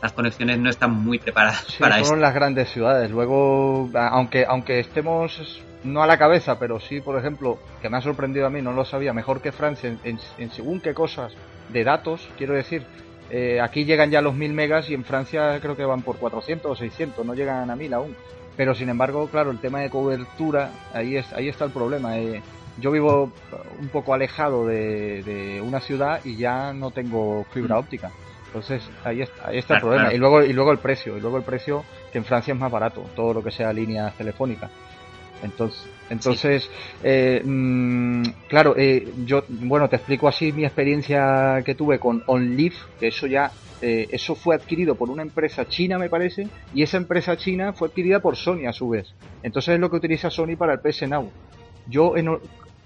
las conexiones no están muy preparadas para eso. Las grandes ciudades. Luego, aunque, aunque estemos no a la cabeza, pero sí, por ejemplo, que me ha sorprendido a mí, no lo sabía, mejor que Francia en, según qué cosas de datos, quiero decir, eh, aquí llegan ya los 1000 megas y en Francia creo que van por 400 o 600, no llegan a 1000 aún. Pero sin embargo, claro, el tema de cobertura, ahí, es, ahí está el problema. Eh, yo vivo un poco alejado de, de, una ciudad y ya no tengo fibra mm. óptica. Entonces ahí está, ahí está el problema. Y luego y luego el precio, y luego el precio que en Francia es más barato, todo lo que sea línea telefónica. Entonces, entonces eh, mm, claro, eh, yo, bueno, te explico así mi experiencia que tuve con OnLive, que eso ya, eh, eso fue adquirido por una empresa china, me parece, y esa empresa china fue adquirida por Sony a su vez. Entonces es lo que utiliza Sony para el PS Now. Yo en...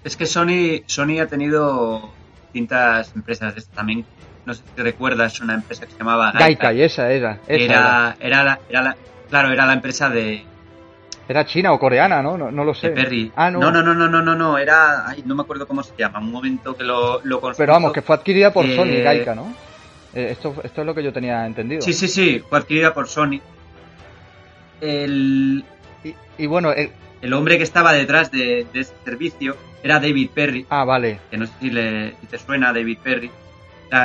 Es que Sony, Sony ha tenido distintas empresas también no sé si recuerdas, una empresa que se llamaba Gaikai. esa era. era, era. la, era la, claro, era la empresa de... Era china o coreana, ¿no? No, lo sé. Perry. Ah, no. No, no, no, no, no, no, era... Ay, no me acuerdo cómo se llama, un momento que lo, lo Pero vamos, que fue adquirida por Sony, eh, Gaika, ¿no? Eh, esto, esto es lo que yo tenía entendido. Sí, sí, sí, fue adquirida por Sony. El... Y, bueno, el... el hombre que estaba detrás de, de este servicio era David Perry. Ah, vale. Que no sé si, le, si te suena David Perry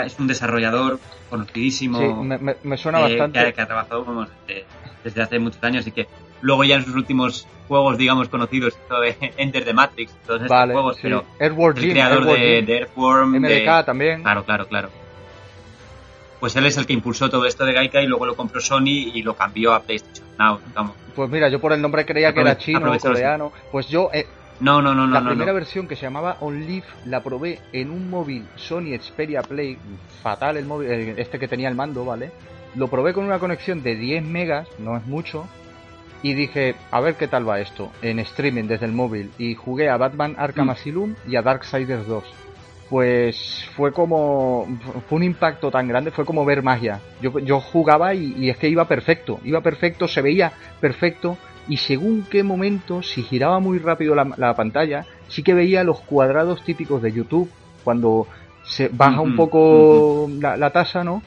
es un desarrollador conocidísimo. Sí, me, suena bastante. Que, ha trabajado desde, hace muchos años y que luego ya en sus últimos juegos, digamos, conocidos, Enter the Matrix, todos estos juegos, pero el creador de, Earthworm. MDK también. Claro, claro, claro. Pues él es el que impulsó todo esto de Gaika y luego lo compró Sony y lo cambió a PlayStation Now, Pues mira, yo por el nombre creía que era chino o coreano. Pues yo, eh, no, no, no, La no. La primera versión que se llamaba OnLive la probé en un móvil Sony Xperia Play, fatal el móvil, este que tenía el mando, ¿vale? Lo probé con una conexión de 10 megas, no es mucho, y dije, a ver qué tal va esto, en streaming desde el móvil, y jugué a Batman Arkham mm. Asylum y a Darksiders 2. Pues fue como, fue un impacto tan grande, fue como ver magia. Yo, yo jugaba y, y es que iba perfecto, iba perfecto, se veía perfecto, y según qué momento, si giraba muy rápido la, pantalla, sí que veía los cuadrados típicos de YouTube, cuando se baja un poco la, tasa, ¿no?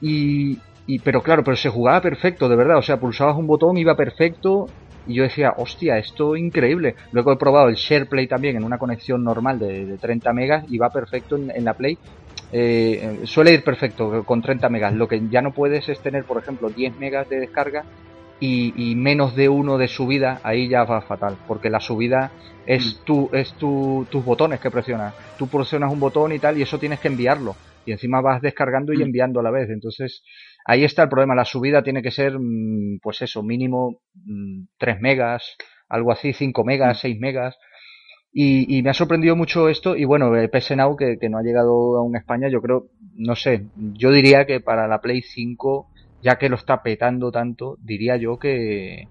Y, y, pero claro, pero se jugaba perfecto, de verdad, o sea, pulsabas un botón, iba perfecto, y yo decía, hostia, esto es increíble. Luego he probado el SharePlay también en una conexión normal de, 30 megas y va perfecto en, la Play. Eh, suele ir perfecto con 30 megas. Lo que ya no puedes es tener, por ejemplo, 10 megas de descarga y, menos de uno de subida, ahí ya va fatal, porque la subida es, mm. tu, es tu, tus botones que presionas. Tú presionas un botón y tal, y eso tienes que enviarlo. Y encima vas descargando y Mm. enviando a la vez. Entonces, ahí está el problema. La subida tiene que ser, mm, pues eso, mínimo mm, 3 megas, algo así, 5 megas, Mm. 6 megas. Y, y me ha sorprendido mucho esto. Y bueno, el PS Now, que, que no ha llegado aún a España, yo creo, no sé, yo diría que para la Play 5, ya que lo está petando tanto, diría yo que,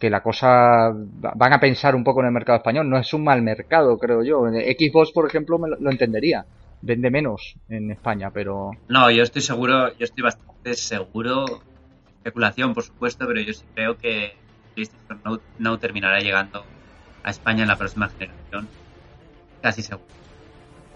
que la cosa va- van a pensar un poco en el mercado español. No es un mal mercado, creo yo. Xbox, por ejemplo, me lo, lo entendería. Vende menos en España, pero No, yo estoy seguro, yo estoy bastante seguro, especulación por supuesto, pero yo sí creo que PlayStation Now, Now terminará llegando a España en la próxima generación, casi seguro.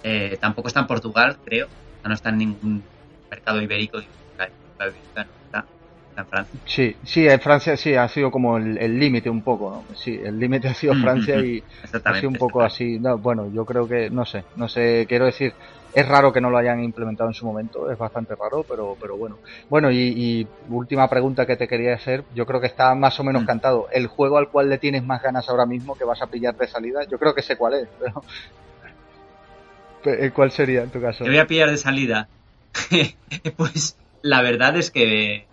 Eh, tampoco está en Portugal, creo, no está en ningún mercado ibérico, la- ibérica no está en Francia. sí, sí, en Francia sí ha sido como el límite un poco, ¿no? Sí, el límite ha sido Francia y ha sido un poco así. No, bueno, yo creo que, no sé, no sé, quiero decir, es raro que no lo hayan implementado en su momento, es bastante raro, pero, pero bueno. Bueno, y, y última pregunta que te quería hacer, yo creo que está más o menos Mm. cantado. El juego al cual le tienes más ganas ahora mismo que vas a pillar de salida, yo creo que sé cuál es, pero... Pe- ¿Cuál sería en tu caso? Te voy a pillar de salida. pues la verdad es que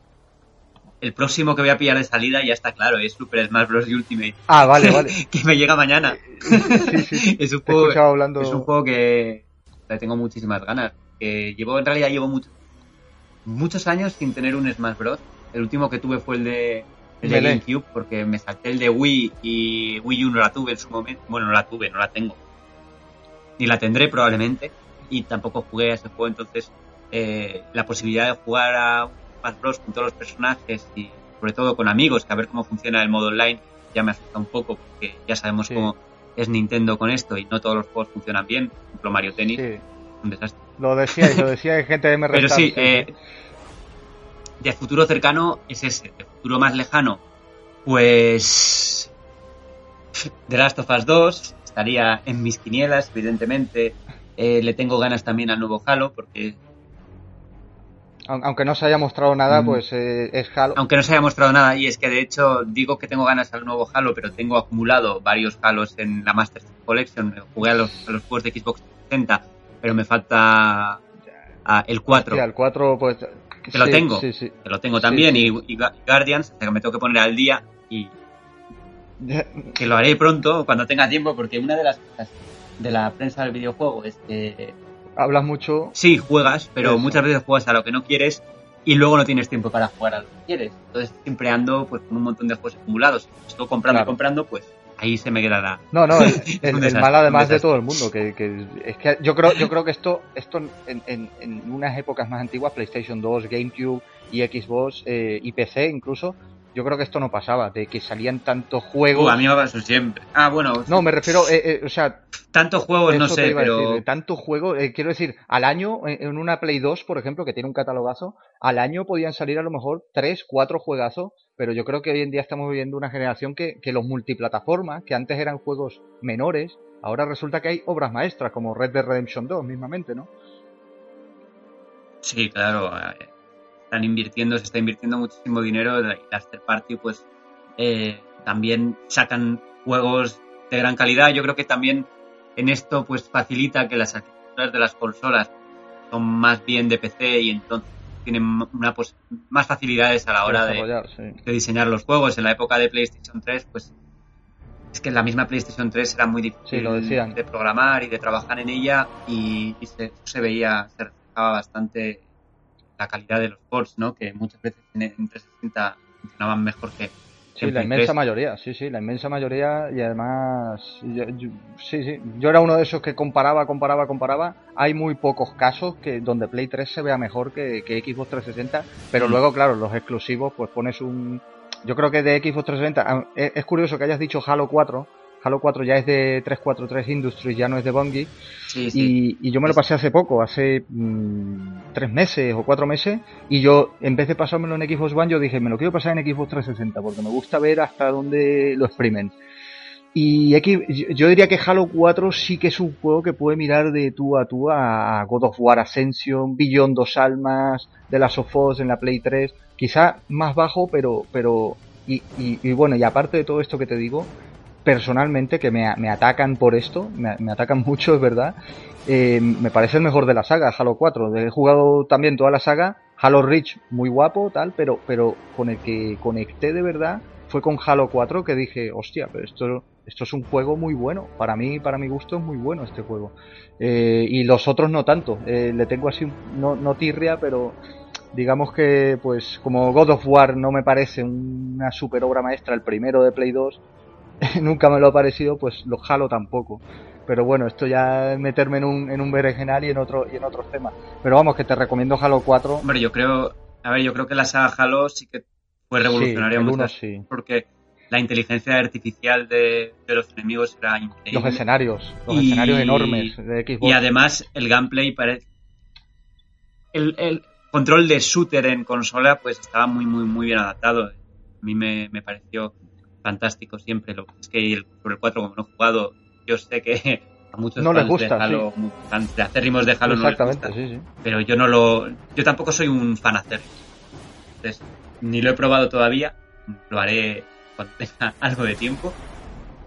el próximo que voy a pillar de salida ya está claro, es Super Smash Bros. Ultimate. Ah, vale, vale. que me llega mañana. Sí, sí. es un juego, hablando... es un juego que le tengo muchísimas ganas. Que llevo, en realidad llevo mucho- muchos años sin tener un Smash Bros. El último que tuve fue el de, el de. GameCube, porque me salté el de Wii y Wii U no la tuve en su momento. Bueno, no la tuve, no la tengo. Ni la tendré probablemente. Y tampoco jugué a ese juego, entonces eh, la posibilidad de jugar a Smash Bros. con todos los personajes y sobre todo con amigos, que a ver cómo funciona el modo online, ya me asusta un poco, porque ya sabemos Sí. cómo es Nintendo con esto y no todos los juegos funcionan bien. Por ejemplo, Mario Tennis, Sí, un desastre. lo decía, lo decía gente de MR Pero sí, eh, de futuro cercano es ese. De futuro más lejano, pues. The Last of Us 2 estaría en mis quinielas, evidentemente. Eh, le tengo ganas también al nuevo Halo, porque aunque no se haya mostrado nada, Mm. pues eh, es Halo. aunque no se haya mostrado nada, y es que de hecho digo que tengo ganas al nuevo Halo, pero tengo acumulado varios Halos en la Master Collection. Jugué a los, a los juegos de Xbox 360, pero me falta ah, el 4. Hostia, el 4, pues... Que lo tengo. Sí, sí. que lo tengo también, Y, y Guardians, que me tengo que poner al día y que lo haré pronto, cuando tenga tiempo, porque una de las cosas de la prensa del videojuego es que Hablas mucho. sí, juegas, pero Eso. muchas veces juegas a lo que no quieres y luego no tienes tiempo para jugar a lo que quieres. Entonces siempre ando pues, con un montón de juegos acumulados. Estoy comprando Claro. y comprando, pues ahí se me quedará. No, no, el, Es el- mal además de todo el mundo, que, que es que yo creo, yo creo que esto, esto en, en- en unas épocas más antiguas, PlayStation 2, GameCube y Xbox eh, y PC incluso, yo creo que esto no pasaba, de que salían tantos juegos. Uh, a mí me pasa siempre. Ah, bueno, No, me refiero, eh, eh, o sea, tantos juegos no sé, pero tantos juegos, eh, quiero decir, al año, en una Play 2, por ejemplo, que tiene un catalogazo, al año podían salir a lo mejor tres, cuatro juegazos, pero yo creo que hoy en día estamos viviendo una generación que, que los multiplataformas, que antes eran juegos menores, ahora resulta que hay obras maestras, como Red Dead Redemption 2 mismamente, ¿no? Sí, claro. Están invirtiendo, se está invirtiendo muchísimo dinero y las third party pues eh, también sacan juegos de gran calidad. Yo creo que también en esto pues facilita que las arquitecturas de las consolas son más bien de PC y entonces tienen una pos- más facilidades a la hora de, Desarrollar, sí. de diseñar los juegos. En la época de PlayStation 3 pues es que en la misma PlayStation 3 era muy difícil Sí, lo decían. de programar y de trabajar en ella y, y se, se veía, se reflejaba bastante la calidad de los ports, ¿no? Que muchas veces en, en 360 funcionaban mejor que Sí, la inmensa 3. mayoría, sí, sí, la inmensa mayoría y además, yo- yo- sí, sí, yo era uno de esos que comparaba, comparaba, comparaba. Hay muy pocos casos que donde Play 3 se vea mejor que, que Xbox 360, pero Mm. luego, claro, los exclusivos, pues pones un... Yo creo que de Xbox 360, ah, es, es curioso que hayas dicho Halo 4, Halo 4 ya es de 343 Industries, ya no es de Bungie, Sí, sí. y, y yo me lo pasé hace poco, hace mm, tres meses o cuatro meses, y yo, en vez de pasármelo en Xbox One, yo dije, me lo quiero pasar en Xbox 360, porque me gusta ver hasta dónde lo exprimen. Y X- yo- diría que Halo 4 sí que es un juego que puede mirar de tú a tú a God of War Ascension, Beyond Dos Almas, de las of Us en la Play 3, quizá más bajo, pero, pero, y, y- y bueno, y aparte de todo esto que te digo, personalmente, que me, me atacan por esto, me, atacan mucho, es verdad, eh, me parece el mejor de la saga, Halo 4. He jugado también toda la saga, Halo Reach, muy guapo, tal, pero, pero con el que conecté de verdad fue con Halo 4 que dije, hostia, pero esto, esto es un juego muy bueno. Para mí, para mi gusto, es muy bueno este juego. Eh, y los otros no tanto. Eh, le tengo así, no, no tirria, pero digamos que, pues, como God of War no me parece una super obra maestra, el primero de Play 2, nunca me lo ha parecido, pues los Halo tampoco. Pero bueno, esto ya es meterme en un, en un berenjenal y en, otro, y en otros temas. Pero vamos, que te recomiendo Halo 4. Hombre, yo creo, a ver, yo creo que la saga Halo sí que fue revolucionaria sí, porque la inteligencia artificial de, los enemigos era increíble. Los escenarios, los escenarios enormes de Xbox. Y además el gameplay parece... El, el, control de shooter en consola pues estaba muy muy muy bien adaptado. A mí me, me pareció fantástico siempre. Lo que es que el, sobre el 4 como no he jugado yo sé que a muchos no les gusta, de Halo, sí. de acérrimos de Halo no les gusta, sí, sí. pero yo no lo, yo tampoco soy un fan acérrimo. Entonces, ni lo he probado todavía, lo haré cuando tenga algo de tiempo,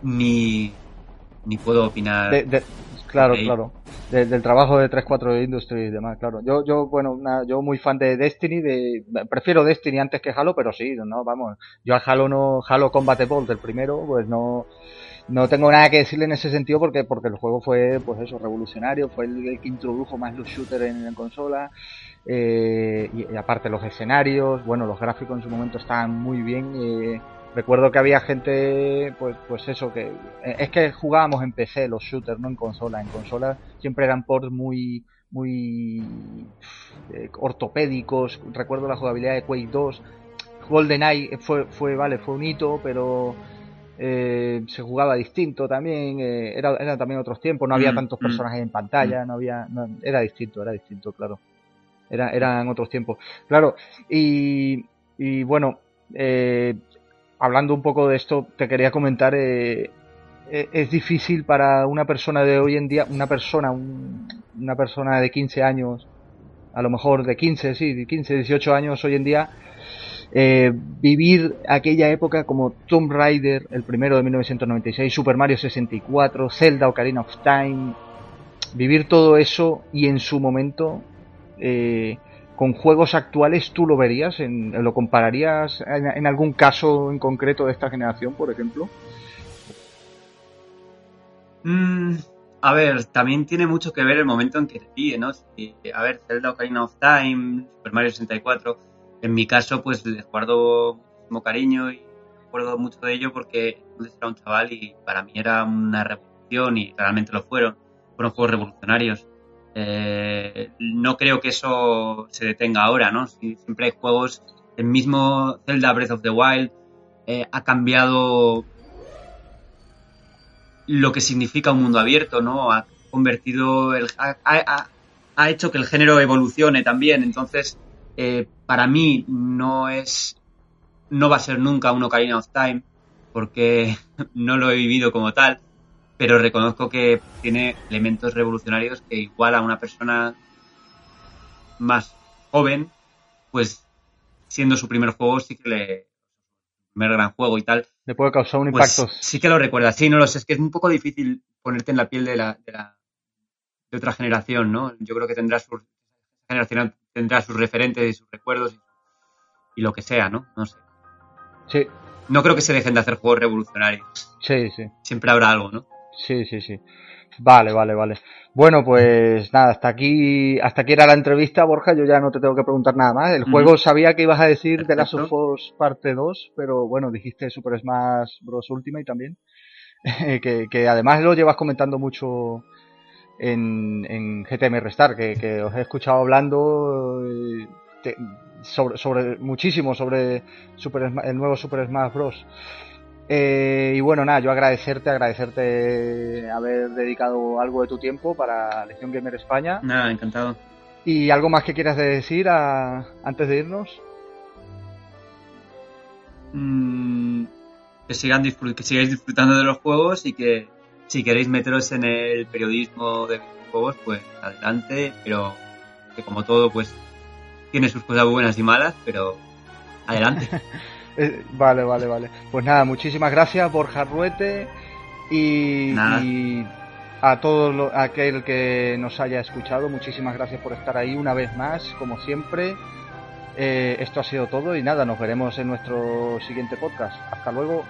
ni, ni puedo opinar. De, claro, claro. del trabajo de 3-4 Industries y demás, claro. Yo, yo bueno, yo muy fan de Destiny, de, prefiero Destiny antes que Halo, pero sí, no, vamos. Yo al Halo no, Halo Combat Evolved, del primero, pues no, no tengo nada que decirle en ese sentido porque porque el juego fue pues eso revolucionario fue el, que introdujo más los shooters en la consola eh, y, aparte los escenarios bueno los gráficos en su momento estaban muy bien eh, recuerdo que había gente pues pues eso que eh, es que jugábamos en PC los shooters no en consola en consola siempre eran ports muy muy ortopédicos recuerdo la jugabilidad de Quake 2 GoldenEye fue fue vale fue un hito pero eh, se jugaba distinto también, eh, era, eran también otros tiempos, no había mm, tantos mm. personajes en pantalla, mm. no había, era distinto, era distinto, claro. Era, eran otros tiempos. Claro, y, y bueno, eh, hablando un poco de esto, te quería comentar, eh, e, es difícil para una persona de hoy en día, una persona, una persona de 15 años, a lo mejor de 15, sí, de 15, 18 años hoy en día, eh, vivir aquella época como Tomb Raider, el primero de 1996, Super Mario 64, Zelda Ocarina of Time, vivir todo eso y en su momento eh, con juegos actuales tú lo verías, en, lo compararías en, algún caso en concreto de esta generación, por ejemplo. Mm, a ver, también tiene mucho que ver el momento en que te pide, ¿no? a ver, Zelda Ocarina of Time, Super Mario 64 en mi caso, pues les guardo muchísimo cariño y recuerdo mucho de ello porque era un chaval y para mí era una revolución y realmente lo fueron. Fueron juegos revolucionarios. Eh, no creo que eso se detenga ahora, ¿no? Siempre hay juegos. El mismo Zelda Breath of the Wild eh, ha cambiado lo que significa un mundo abierto, ¿no? Ha convertido el, ha, hecho que el género evolucione también. Entonces, eh, para mí no es, no va a ser nunca un Ocarina of Time, porque no lo he vivido como tal, pero reconozco que tiene elementos revolucionarios que igual a una persona más joven, pues siendo su primer juego, sí que le, primer gran juego y tal. Le puede causar un pues impacto. sí que lo recuerda. Sí, no lo sé, es que es un poco difícil ponerte en la piel de la, de, la, de otra generación, ¿no? Yo creo que tendrá su generación tendrá sus referentes y sus recuerdos y, lo que sea, ¿no? No sé. Sí. No creo que se dejen de hacer juegos revolucionarios. Sí, sí. Siempre habrá algo, ¿no? Sí, sí, sí. Vale, vale, vale. Bueno, pues nada, hasta aquí, hasta aquí era la entrevista, Borja. Yo ya no te tengo que preguntar nada más. El juego sabía que ibas a decir de Last of Us parte 2, pero bueno, dijiste Super Smash Bros. Ultimate también. que, que además lo llevas comentando mucho en, en GTM Restar, que, os he escuchado hablando eh, sobre, sobre muchísimo sobre Super, el nuevo Super Smash Bros. Eh, y bueno, nada, yo agradecerte, agradecerte haber dedicado algo de tu tiempo para Legión Gamer España. Nada, encantado. ¿Y algo más que quieras decir antes de irnos? Mm, que, sigan que sigáis disfrutando de los juegos y que si queréis meteros en el periodismo de videojuegos, pues adelante, pero que como todo, pues tiene sus cosas buenas y malas, pero adelante. Eh, vale, vale, vale. Pues nada, muchísimas gracias, Borja Ruete. Y, a todo lo- aquel que nos haya escuchado, muchísimas gracias por estar ahí una vez más, como siempre. Eh, esto ha sido todo y nada, nos veremos en nuestro siguiente podcast. Hasta luego.